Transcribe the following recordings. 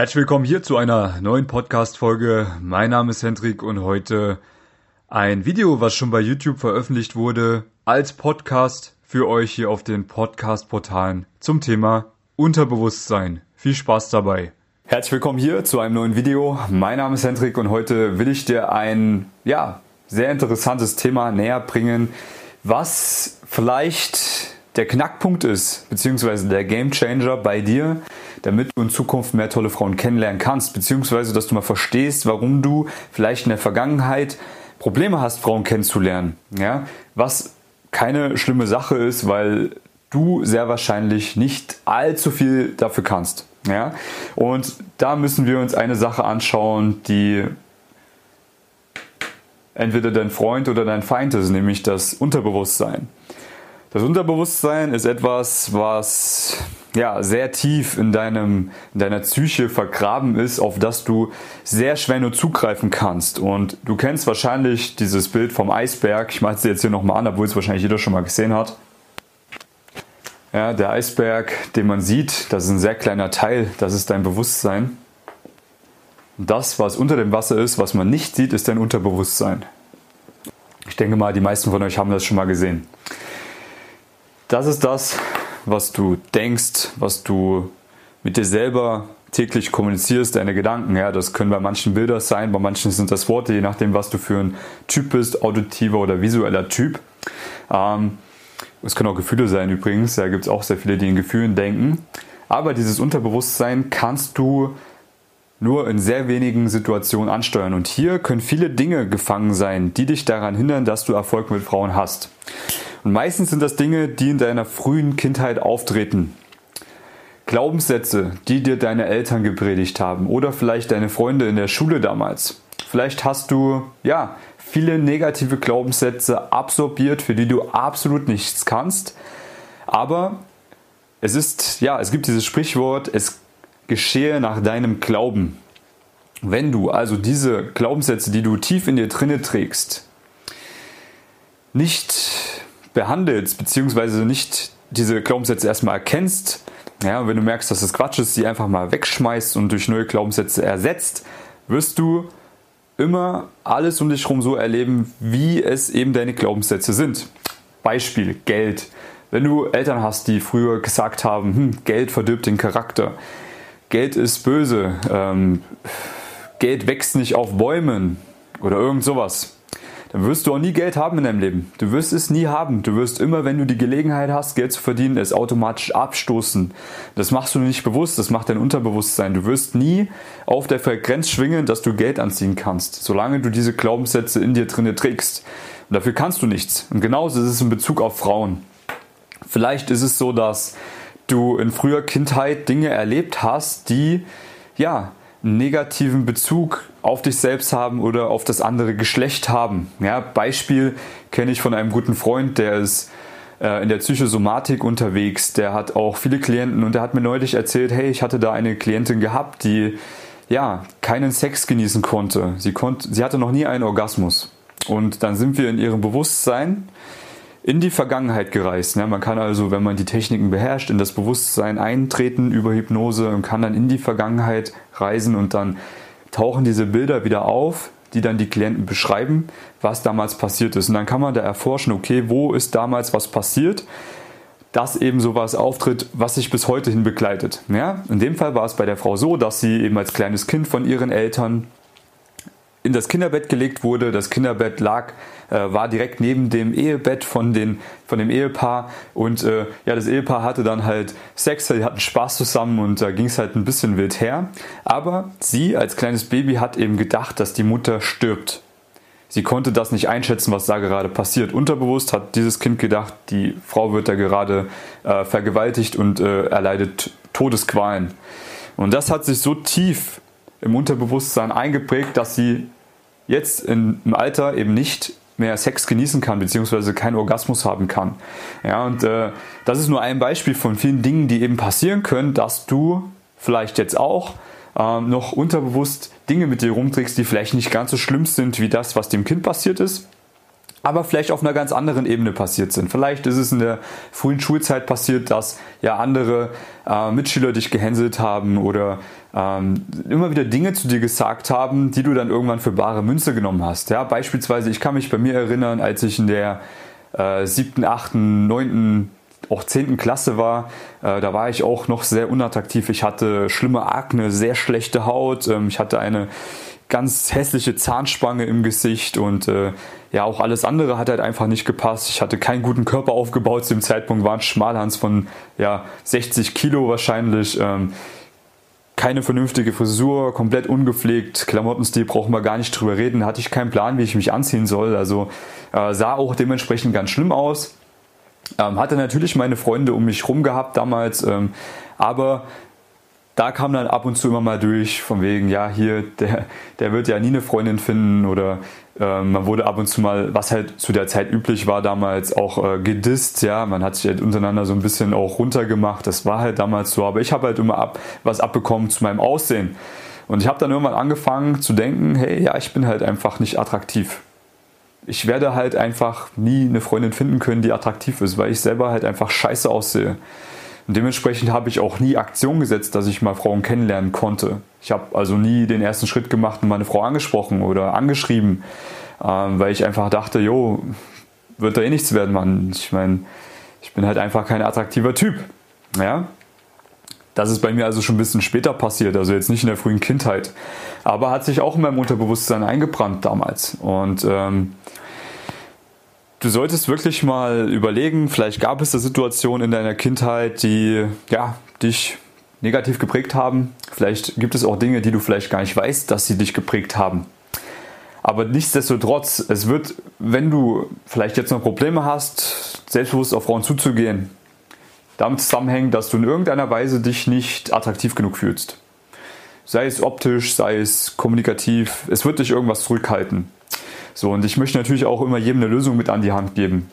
Herzlich willkommen hier zu einer neuen Podcast-Folge. Mein Name ist Hendrik und heute ein Video, was schon bei YouTube veröffentlicht wurde, als Podcast für euch hier auf den Podcast-Portalen zum Thema Unterbewusstsein. Viel Spaß dabei. Herzlich willkommen hier zu einem neuen Video. Mein Name ist Hendrik und heute will ich dir ein, ja, sehr interessantes Thema näher bringen, was vielleicht der Knackpunkt ist, beziehungsweise der Gamechanger bei dir, damit du in Zukunft mehr tolle Frauen kennenlernen kannst, beziehungsweise dass du mal verstehst, warum du vielleicht in der Vergangenheit Probleme hast, Frauen kennenzulernen. Ja? Was keine schlimme Sache ist, weil du sehr wahrscheinlich nicht allzu viel dafür kannst. Ja? Und da müssen wir uns eine Sache anschauen, die entweder dein Freund oder dein Feind ist, nämlich das Unterbewusstsein. Das Unterbewusstsein ist etwas, was ja, sehr tief in, deinem, in deiner Psyche vergraben ist, auf das du sehr schwer nur zugreifen kannst. Und du kennst wahrscheinlich dieses Bild vom Eisberg. Ich mache es jetzt hier nochmal an, obwohl es wahrscheinlich jeder schon mal gesehen hat. Ja, der Eisberg, den man sieht, das ist ein sehr kleiner Teil, das ist dein Bewusstsein. Und das, was unter dem Wasser ist, was man nicht sieht, ist dein Unterbewusstsein. Ich denke mal, die meisten von euch haben das schon mal gesehen. Das ist das, was du denkst, was du mit dir selber täglich kommunizierst, deine Gedanken. Ja, das können bei manchen Bilder sein, bei manchen sind das Worte, je nachdem, was du für ein Typ bist, auditiver oder visueller Typ. Ähm, es können auch Gefühle sein übrigens, da gibt es auch sehr viele, die in Gefühlen denken. Aber dieses Unterbewusstsein kannst du nur in sehr wenigen Situationen ansteuern. Und hier können viele Dinge gefangen sein, die dich daran hindern, dass du Erfolg mit Frauen hast. Und meistens sind das Dinge, die in deiner frühen Kindheit auftreten. Glaubenssätze, die dir deine Eltern gepredigt haben oder vielleicht deine Freunde in der Schule damals. Vielleicht hast du, ja, viele negative Glaubenssätze absorbiert, für die du absolut nichts kannst. Aber es ist, ja, es gibt dieses Sprichwort, es geschehe nach deinem Glauben. Wenn du also diese Glaubenssätze, die du tief in dir drinne trägst, nicht behandelst, beziehungsweise nicht diese Glaubenssätze erstmal erkennst, ja, wenn du merkst, dass das Quatsch ist, sie einfach mal wegschmeißt und durch neue Glaubenssätze ersetzt, wirst du immer alles um dich herum so erleben, wie es eben deine Glaubenssätze sind. Beispiel Geld. Wenn du Eltern hast, die früher gesagt haben, hm, Geld verdirbt den Charakter, Geld ist böse, ähm, Geld wächst nicht auf Bäumen oder irgend sowas, dann wirst du auch nie Geld haben in deinem Leben. Du wirst es nie haben. Du wirst immer, wenn du die Gelegenheit hast, Geld zu verdienen, es automatisch abstoßen. Das machst du nicht bewusst, das macht dein Unterbewusstsein. Du wirst nie auf der Frequenz schwingen, dass du Geld anziehen kannst, solange du diese Glaubenssätze in dir drinne trägst. Und dafür kannst du nichts. Und genauso ist es in Bezug auf Frauen. Vielleicht ist es so, dass du in früher Kindheit Dinge erlebt hast, die ja negativen Bezug auf dich selbst haben oder auf das andere Geschlecht haben. Ja, Beispiel kenne ich von einem guten Freund, der ist äh, in der Psychosomatik unterwegs, der hat auch viele Klienten und der hat mir neulich erzählt, hey, ich hatte da eine Klientin gehabt, die ja keinen Sex genießen konnte. Sie, konnte, sie hatte noch nie einen Orgasmus. Und dann sind wir in ihrem Bewusstsein in die Vergangenheit gereist. Ne? Man kann also, wenn man die Techniken beherrscht, in das Bewusstsein eintreten über Hypnose und kann dann in die Vergangenheit reisen und dann tauchen diese Bilder wieder auf, die dann die Klienten beschreiben, was damals passiert ist. Und dann kann man da erforschen, okay, wo ist damals was passiert, dass eben sowas auftritt, was sich bis heute hin begleitet. Ja? In dem Fall war es bei der Frau so, dass sie eben als kleines Kind von ihren Eltern in das Kinderbett gelegt wurde. Das Kinderbett lag, äh, war direkt neben dem Ehebett von, den, von dem Ehepaar und äh, ja, das Ehepaar hatte dann halt Sex, sie hatten Spaß zusammen und da ging es halt ein bisschen wild her. Aber sie als kleines Baby hat eben gedacht, dass die Mutter stirbt. Sie konnte das nicht einschätzen, was da gerade passiert. Unterbewusst hat dieses Kind gedacht, die Frau wird da gerade äh, vergewaltigt und äh, erleidet Todesqualen. Und das hat sich so tief im Unterbewusstsein eingeprägt, dass sie jetzt im Alter eben nicht mehr Sex genießen kann, beziehungsweise keinen Orgasmus haben kann. Ja, und äh, das ist nur ein Beispiel von vielen Dingen, die eben passieren können, dass du vielleicht jetzt auch ähm, noch unterbewusst Dinge mit dir rumträgst, die vielleicht nicht ganz so schlimm sind wie das, was dem Kind passiert ist. Aber vielleicht auf einer ganz anderen Ebene passiert sind. Vielleicht ist es in der frühen Schulzeit passiert, dass ja andere äh, Mitschüler dich gehänselt haben oder ähm, immer wieder Dinge zu dir gesagt haben, die du dann irgendwann für bare Münze genommen hast. Ja, beispielsweise, ich kann mich bei mir erinnern, als ich in der äh, siebten, achten, neunten auch 10. Klasse war, äh, da war ich auch noch sehr unattraktiv. Ich hatte schlimme Akne, sehr schlechte Haut. Ähm, ich hatte eine ganz hässliche Zahnspange im Gesicht und äh, ja, auch alles andere hat halt einfach nicht gepasst. Ich hatte keinen guten Körper aufgebaut. Zu dem Zeitpunkt war ein Schmalhans von ja, 60 Kilo wahrscheinlich. Ähm, keine vernünftige Frisur, komplett ungepflegt, Klamottenstil brauchen wir gar nicht drüber reden, hatte ich keinen Plan, wie ich mich anziehen soll. Also äh, sah auch dementsprechend ganz schlimm aus. Ähm, hatte natürlich meine Freunde um mich rum gehabt damals, ähm, aber da kam dann ab und zu immer mal durch, von wegen, ja, hier, der, der wird ja nie eine Freundin finden oder äh, man wurde ab und zu mal, was halt zu der Zeit üblich war damals, auch äh, gedisst, ja, man hat sich halt untereinander so ein bisschen auch runtergemacht, das war halt damals so, aber ich habe halt immer ab, was abbekommen zu meinem Aussehen. Und ich habe dann irgendwann angefangen zu denken, hey, ja, ich bin halt einfach nicht attraktiv. Ich werde halt einfach nie eine Freundin finden können, die attraktiv ist, weil ich selber halt einfach scheiße aussehe. Und dementsprechend habe ich auch nie Aktion gesetzt, dass ich mal Frauen kennenlernen konnte. Ich habe also nie den ersten Schritt gemacht und meine Frau angesprochen oder angeschrieben, ähm, weil ich einfach dachte, jo, wird da eh nichts werden, Mann. Ich meine, ich bin halt einfach kein attraktiver Typ. Ja? Das ist bei mir also schon ein bisschen später passiert, also jetzt nicht in der frühen Kindheit. Aber hat sich auch in meinem Unterbewusstsein eingebrannt damals. Und ähm, Du solltest wirklich mal überlegen, vielleicht gab es da Situationen in deiner Kindheit, die ja, dich negativ geprägt haben. Vielleicht gibt es auch Dinge, die du vielleicht gar nicht weißt, dass sie dich geprägt haben. Aber nichtsdestotrotz, es wird, wenn du vielleicht jetzt noch Probleme hast, selbstbewusst auf Frauen zuzugehen, damit zusammenhängen, dass du in irgendeiner Weise dich nicht attraktiv genug fühlst. Sei es optisch, sei es kommunikativ, es wird dich irgendwas zurückhalten. So, und ich möchte natürlich auch immer jedem eine Lösung mit an die Hand geben.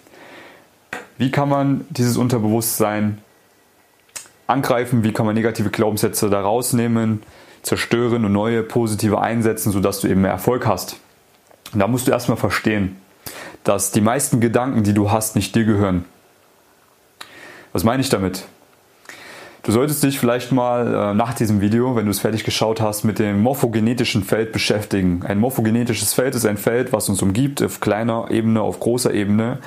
Wie kann man dieses Unterbewusstsein angreifen? Wie kann man negative Glaubenssätze da rausnehmen, zerstören und neue positive einsetzen, sodass du eben mehr Erfolg hast? Und da musst du erstmal verstehen, dass die meisten Gedanken, die du hast, nicht dir gehören. Was meine ich damit? Du solltest dich vielleicht mal äh, nach diesem Video, wenn du es fertig geschaut hast, mit dem morphogenetischen Feld beschäftigen. Ein morphogenetisches Feld ist ein Feld, was uns umgibt, auf kleiner Ebene, auf großer Ebene.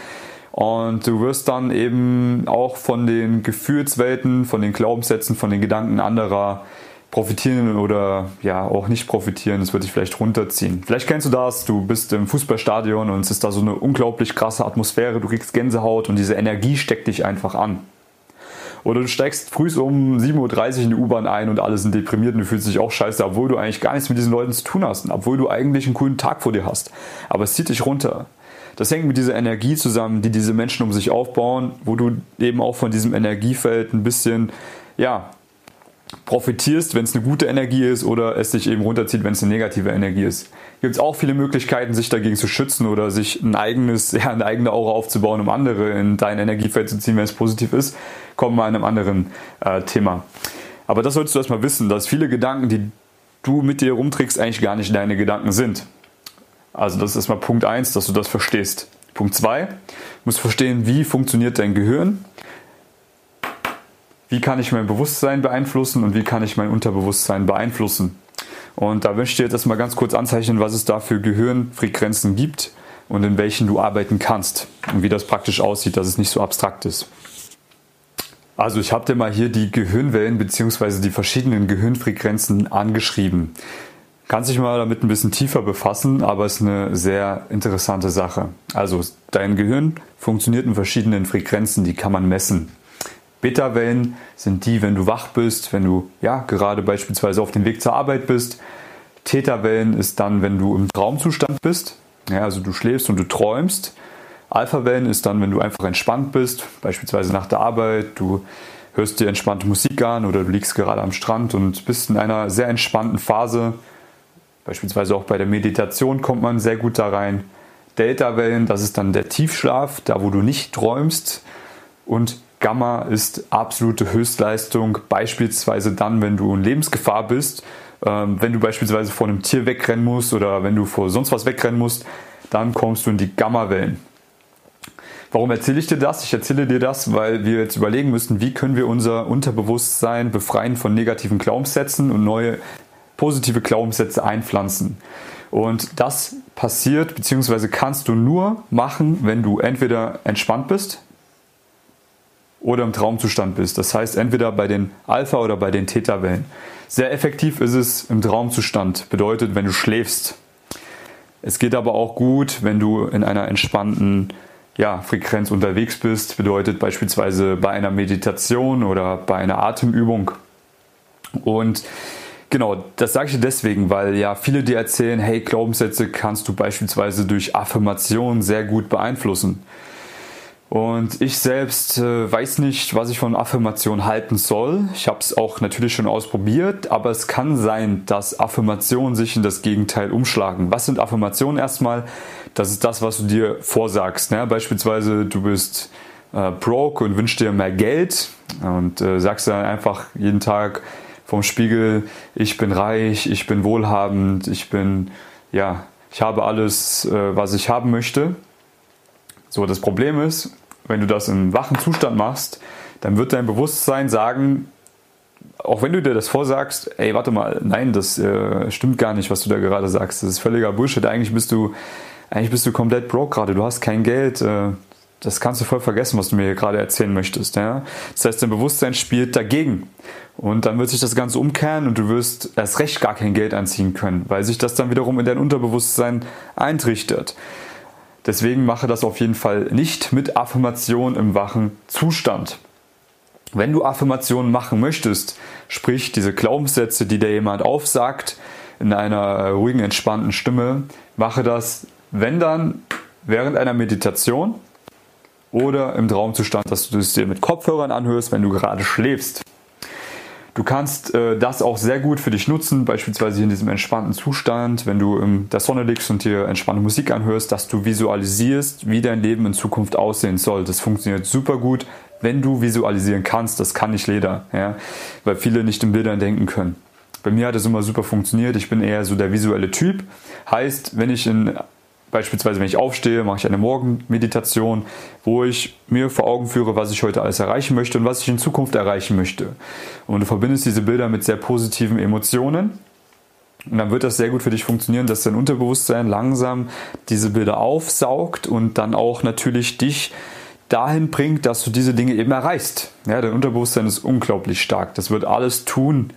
Und du wirst dann eben auch von den Gefühlswelten, von den Glaubenssätzen, von den Gedanken anderer profitieren oder ja auch nicht profitieren. Das wird dich vielleicht runterziehen. Vielleicht kennst du das, du bist im Fußballstadion und es ist da so eine unglaublich krasse Atmosphäre, du kriegst Gänsehaut und diese Energie steckt dich einfach an. Oder du steigst früh um 7.30 Uhr in die U-Bahn ein und alle sind deprimiert und du fühlst dich auch scheiße, obwohl du eigentlich gar nichts mit diesen Leuten zu tun hast und obwohl du eigentlich einen coolen Tag vor dir hast. Aber es zieht dich runter. Das hängt mit dieser Energie zusammen, die diese Menschen um sich aufbauen, wo du eben auch von diesem Energiefeld ein bisschen, ja, profitierst, wenn es eine gute Energie ist oder es dich eben runterzieht, wenn es eine negative Energie ist. Gibt es auch viele Möglichkeiten, sich dagegen zu schützen oder sich ein eigenes, ja, eine eigene Aura aufzubauen, um andere in dein Energiefeld zu ziehen, wenn es positiv ist. Kommen wir an einem anderen äh, Thema. Aber das solltest du erstmal wissen, dass viele Gedanken, die du mit dir rumträgst, eigentlich gar nicht deine Gedanken sind. Also das ist erstmal Punkt 1, dass du das verstehst. Punkt 2, du musst verstehen, wie funktioniert dein Gehirn wie kann ich mein Bewusstsein beeinflussen und wie kann ich mein Unterbewusstsein beeinflussen. Und da möchte ich jetzt erstmal ganz kurz anzeichnen, was es da für Gehirnfrequenzen gibt und in welchen du arbeiten kannst und wie das praktisch aussieht, dass es nicht so abstrakt ist. Also ich habe dir mal hier die Gehirnwellen bzw. die verschiedenen Gehirnfrequenzen angeschrieben. Kannst dich mal damit ein bisschen tiefer befassen, aber es ist eine sehr interessante Sache. Also dein Gehirn funktioniert in verschiedenen Frequenzen, die kann man messen. Beta-Wellen sind die, wenn du wach bist, wenn du ja gerade beispielsweise auf dem Weg zur Arbeit bist. Theta-Wellen ist dann, wenn du im Traumzustand bist, ja, also du schläfst und du träumst. Alpha-Wellen ist dann, wenn du einfach entspannt bist, beispielsweise nach der Arbeit, du hörst dir entspannte Musik an oder du liegst gerade am Strand und bist in einer sehr entspannten Phase. Beispielsweise auch bei der Meditation kommt man sehr gut da rein. Delta-Wellen, das ist dann der Tiefschlaf, da wo du nicht träumst. Und Gamma ist absolute Höchstleistung, beispielsweise dann, wenn du in Lebensgefahr bist, ähm, wenn du beispielsweise vor einem Tier wegrennen musst oder wenn du vor sonst was wegrennen musst, dann kommst du in die Gamma-Wellen. Warum erzähle ich dir das? Ich erzähle dir das, weil wir jetzt überlegen müssen, wie können wir unser Unterbewusstsein befreien von negativen Glaubenssätzen und neue positive Glaubenssätze einpflanzen. Und das passiert bzw. kannst du nur machen, wenn du entweder entspannt bist oder im Traumzustand bist. Das heißt entweder bei den Alpha- oder bei den Theta-Wellen. Sehr effektiv ist es im Traumzustand, bedeutet, wenn du schläfst. Es geht aber auch gut, wenn du in einer entspannten ja, Frequenz unterwegs bist, bedeutet beispielsweise bei einer Meditation oder bei einer Atemübung. Und genau, das sage ich dir deswegen, weil ja viele dir erzählen, hey, Glaubenssätze kannst du beispielsweise durch Affirmationen sehr gut beeinflussen. Und ich selbst äh, weiß nicht, was ich von Affirmation halten soll. Ich habe es auch natürlich schon ausprobiert, aber es kann sein, dass Affirmationen sich in das Gegenteil umschlagen. Was sind Affirmationen erstmal? Das ist das, was du dir vorsagst. Ne? Beispielsweise, du bist äh, broke und wünschst dir mehr Geld und äh, sagst dann einfach jeden Tag vom Spiegel, ich bin reich, ich bin wohlhabend, ich bin, ja, ich habe alles, äh, was ich haben möchte. So, das Problem ist, wenn du das im wachen Zustand machst, dann wird dein Bewusstsein sagen, auch wenn du dir das vorsagst, ey, warte mal, nein, das äh, stimmt gar nicht, was du da gerade sagst. Das ist völliger Bullshit. Eigentlich bist du, eigentlich bist du komplett broke gerade. Du hast kein Geld. Äh, das kannst du voll vergessen, was du mir hier gerade erzählen möchtest. Ja? Das heißt, dein Bewusstsein spielt dagegen. Und dann wird sich das Ganze umkehren und du wirst erst recht gar kein Geld anziehen können, weil sich das dann wiederum in dein Unterbewusstsein eintrichtert. Deswegen mache das auf jeden Fall nicht mit Affirmation im wachen Zustand. Wenn du Affirmationen machen möchtest, sprich diese Glaubenssätze, die dir jemand aufsagt, in einer ruhigen, entspannten Stimme, mache das, wenn dann, während einer Meditation oder im Traumzustand, dass du es dir mit Kopfhörern anhörst, wenn du gerade schläfst. Du kannst äh, das auch sehr gut für dich nutzen, beispielsweise in diesem entspannten Zustand, wenn du in der Sonne liegst und dir entspannte Musik anhörst, dass du visualisierst, wie dein Leben in Zukunft aussehen soll. Das funktioniert super gut, wenn du visualisieren kannst. Das kann nicht jeder, ja? weil viele nicht in Bildern denken können. Bei mir hat es immer super funktioniert. Ich bin eher so der visuelle Typ. Heißt, wenn ich in Beispielsweise, wenn ich aufstehe, mache ich eine Morgenmeditation, wo ich mir vor Augen führe, was ich heute alles erreichen möchte und was ich in Zukunft erreichen möchte. Und du verbindest diese Bilder mit sehr positiven Emotionen. Und dann wird das sehr gut für dich funktionieren, dass dein Unterbewusstsein langsam diese Bilder aufsaugt und dann auch natürlich dich dahin bringt, dass du diese Dinge eben erreichst. Ja, dein Unterbewusstsein ist unglaublich stark. Das wird alles tun,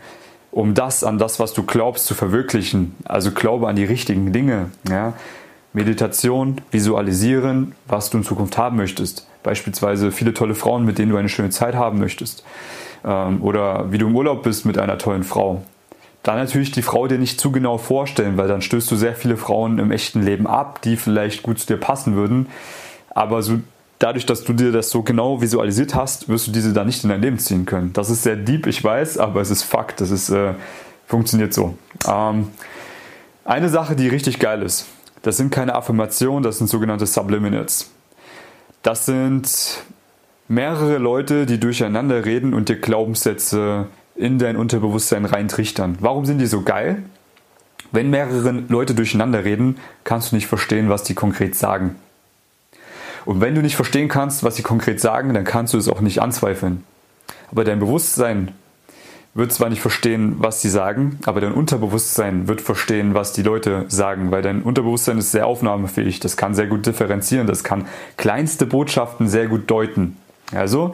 um das an das, was du glaubst, zu verwirklichen. Also glaube an die richtigen Dinge. Ja. Meditation, visualisieren, was du in Zukunft haben möchtest. Beispielsweise viele tolle Frauen, mit denen du eine schöne Zeit haben möchtest. Ähm, oder wie du im Urlaub bist mit einer tollen Frau. Dann natürlich die Frau dir nicht zu genau vorstellen, weil dann stößt du sehr viele Frauen im echten Leben ab, die vielleicht gut zu dir passen würden. Aber so, dadurch, dass du dir das so genau visualisiert hast, wirst du diese dann nicht in dein Leben ziehen können. Das ist sehr deep, ich weiß, aber es ist Fakt. Das ist, äh, funktioniert so. Ähm, eine Sache, die richtig geil ist, das sind keine Affirmationen, das sind sogenannte Subliminals. Das sind mehrere Leute, die durcheinander reden und dir Glaubenssätze in dein Unterbewusstsein reintrichtern. Warum sind die so geil? Wenn mehrere Leute durcheinander reden, kannst du nicht verstehen, was die konkret sagen. Und wenn du nicht verstehen kannst, was sie konkret sagen, dann kannst du es auch nicht anzweifeln. Aber dein Bewusstsein wird zwar nicht verstehen, was sie sagen, aber dein Unterbewusstsein wird verstehen, was die Leute sagen, weil dein Unterbewusstsein ist sehr aufnahmefähig, das kann sehr gut differenzieren, das kann kleinste Botschaften sehr gut deuten. Also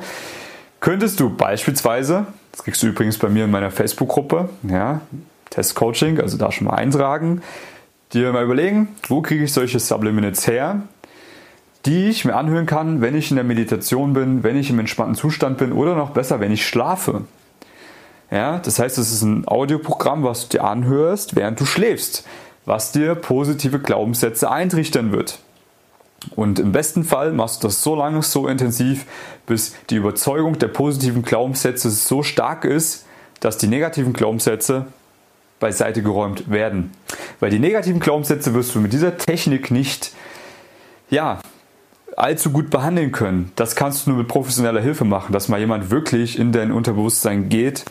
könntest du beispielsweise, das kriegst du übrigens bei mir in meiner Facebook-Gruppe, ja, Testcoaching, also da schon mal eintragen, dir mal überlegen, wo kriege ich solche Subliminals her, die ich mir anhören kann, wenn ich in der Meditation bin, wenn ich im entspannten Zustand bin oder noch besser, wenn ich schlafe. Ja, das heißt, es ist ein Audioprogramm, was du dir anhörst, während du schläfst, was dir positive Glaubenssätze eintrichtern wird. Und im besten Fall machst du das so lange, so intensiv, bis die Überzeugung der positiven Glaubenssätze so stark ist, dass die negativen Glaubenssätze beiseite geräumt werden. Weil die negativen Glaubenssätze wirst du mit dieser Technik nicht, ja, allzu gut behandeln können. Das kannst du nur mit professioneller Hilfe machen, dass mal jemand wirklich in dein Unterbewusstsein geht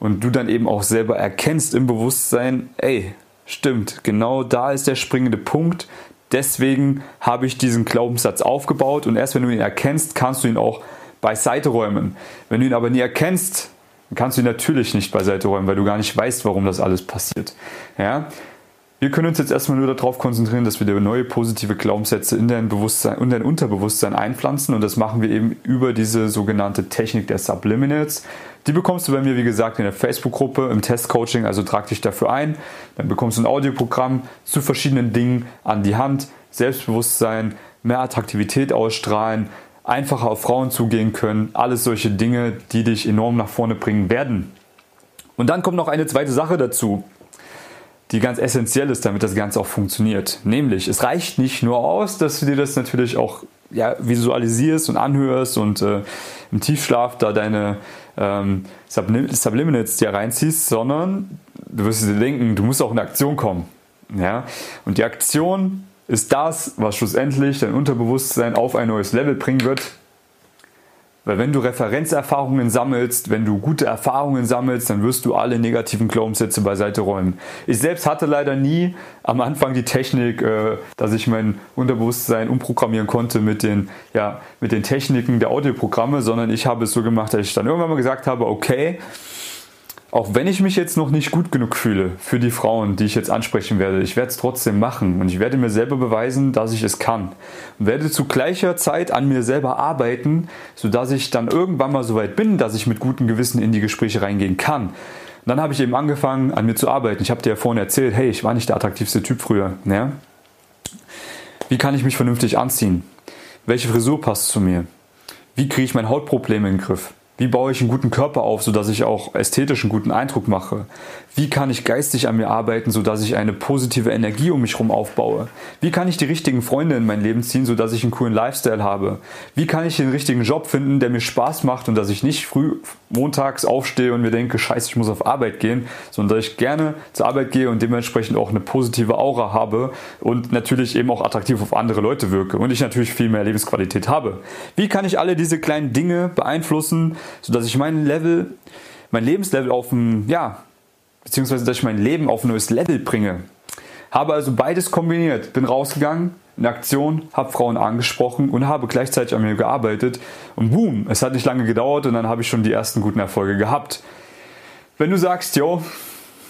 und du dann eben auch selber erkennst im Bewusstsein, ey, stimmt, genau da ist der springende Punkt, Deswegen habe ich diesen Glaubenssatz aufgebaut und erst wenn du ihn erkennst, kannst du ihn auch beiseite räumen. Wenn du ihn aber nie erkennst, kannst du ihn natürlich nicht beiseite räumen, weil du gar nicht weißt, warum das alles passiert. Ja? Wir können uns jetzt erstmal nur darauf konzentrieren, dass wir neue positive Glaubenssätze in dein Bewusstsein und dein Unterbewusstsein einpflanzen und das machen wir eben über diese sogenannte Technik der Subliminals. Die bekommst du bei mir, wie gesagt, in der Facebook-Gruppe im Testcoaching, also trag dich dafür ein. Dann bekommst du ein Audioprogramm zu verschiedenen Dingen an die Hand, Selbstbewusstsein, mehr Attraktivität ausstrahlen, einfacher auf Frauen zugehen können, alles solche Dinge, die dich enorm nach vorne bringen werden. Und dann kommt noch eine zweite Sache dazu die ganz essentiell ist, damit das Ganze auch funktioniert. Nämlich, es reicht nicht nur aus, dass du dir das natürlich auch ja, visualisierst und anhörst und äh, im Tiefschlaf da deine ähm, Subliminals dir reinziehst, sondern du wirst dir denken, du musst auch in Aktion kommen. Ja? Und die Aktion ist das, was schlussendlich dein Unterbewusstsein auf ein neues Level bringen wird, weil wenn du Referenzerfahrungen sammelst, wenn du gute Erfahrungen sammelst, dann wirst du alle negativen Glaubenssätze beiseite räumen. Ich selbst hatte leider nie am Anfang die Technik, äh, dass ich mein Unterbewusstsein umprogrammieren konnte mit den, ja, mit den Techniken der Audioprogramme, sondern ich habe es so gemacht, dass ich dann irgendwann mal gesagt habe, okay, auch wenn ich mich jetzt noch nicht gut genug fühle für die Frauen, die ich jetzt ansprechen werde, ich werde es trotzdem machen und ich werde mir selber beweisen, dass ich es kann. Und werde zu gleicher Zeit an mir selber arbeiten, sodass ich dann irgendwann mal so weit bin, dass ich mit gutem Gewissen in die Gespräche reingehen kann. Und dann habe ich eben angefangen, an mir zu arbeiten. Ich habe dir ja vorhin erzählt, hey, ich war nicht der attraktivste Typ früher. Ja? Wie kann ich mich vernünftig anziehen? Welche Frisur passt zu mir? Wie kriege ich mein Hautproblem in den Griff? Wie baue ich einen guten Körper auf, sodass ich auch ästhetisch einen guten Eindruck mache? Wie kann ich geistig an mir arbeiten, sodass ich eine positive Energie um mich herum aufbaue? Wie kann ich die richtigen Freunde in mein Leben ziehen, sodass ich einen coolen Lifestyle habe? Wie kann ich den richtigen Job finden, der mir Spaß macht und dass ich nicht früh montags aufstehe und mir denke, scheiße, ich muss auf Arbeit gehen, sondern dass ich gerne zur Arbeit gehe und dementsprechend auch eine positive Aura habe und natürlich eben auch attraktiv auf andere Leute wirke und ich natürlich viel mehr Lebensqualität habe. Wie kann ich alle diese kleinen Dinge beeinflussen, sodass ich mein Level, mein Lebenslevel auf ein, ja, beziehungsweise dass ich mein Leben auf ein neues Level bringe. Habe also beides kombiniert, bin rausgegangen, in Aktion, habe Frauen angesprochen und habe gleichzeitig an mir gearbeitet. Und boom, es hat nicht lange gedauert und dann habe ich schon die ersten guten Erfolge gehabt. Wenn du sagst, yo,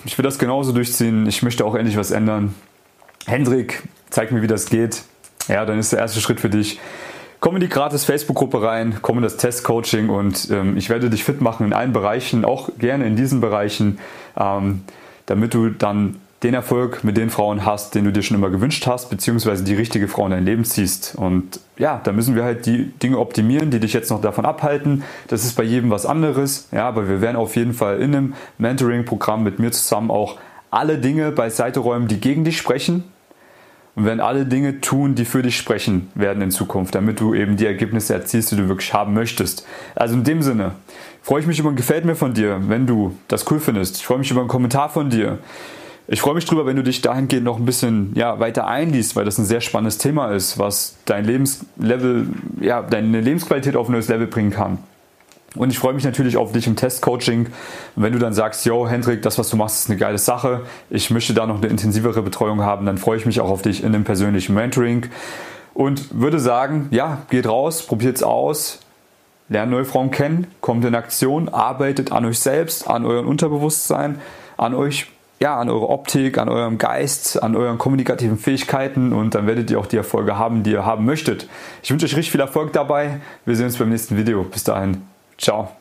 ich will das genauso durchziehen, ich möchte auch endlich was ändern, Hendrik, zeig mir, wie das geht, ja, dann ist der erste Schritt für dich, Komm in die gratis Facebook-Gruppe rein, komm in das Test-Coaching und ähm, ich werde dich fit machen in allen Bereichen, auch gerne in diesen Bereichen, ähm, damit du dann den Erfolg mit den Frauen hast, den du dir schon immer gewünscht hast, beziehungsweise die richtige Frau in dein Leben ziehst. Und ja, da müssen wir halt die Dinge optimieren, die dich jetzt noch davon abhalten. Das ist bei jedem was anderes. Ja, aber wir werden auf jeden Fall in einem Mentoring-Programm mit mir zusammen auch alle Dinge beiseite räumen, die gegen dich sprechen, und werden alle Dinge tun, die für dich sprechen werden in Zukunft, damit du eben die Ergebnisse erzielst, die du wirklich haben möchtest. Also in dem Sinne freue ich mich über ein Gefällt mir von dir, wenn du das cool findest. Ich freue mich über einen Kommentar von dir. Ich freue mich drüber, wenn du dich dahingehend noch ein bisschen ja, weiter einliest, weil das ein sehr spannendes Thema ist, was dein Lebenslevel, ja, deine Lebensqualität auf ein neues Level bringen kann. Und ich freue mich natürlich auf dich im Testcoaching. Wenn du dann sagst, yo, Hendrik, das, was du machst, ist eine geile Sache. Ich möchte da noch eine intensivere Betreuung haben, dann freue ich mich auch auf dich in dem persönlichen Mentoring. Und würde sagen, ja, geht raus, probiert es aus, lernt neue Frauen kennen, kommt in Aktion, arbeitet an euch selbst, an eurem Unterbewusstsein, an euch, ja, an eurer Optik, an eurem Geist, an euren kommunikativen Fähigkeiten und dann werdet ihr auch die Erfolge haben, die ihr haben möchtet. Ich wünsche euch richtig viel Erfolg dabei. Wir sehen uns beim nächsten Video. Bis dahin. Ciao.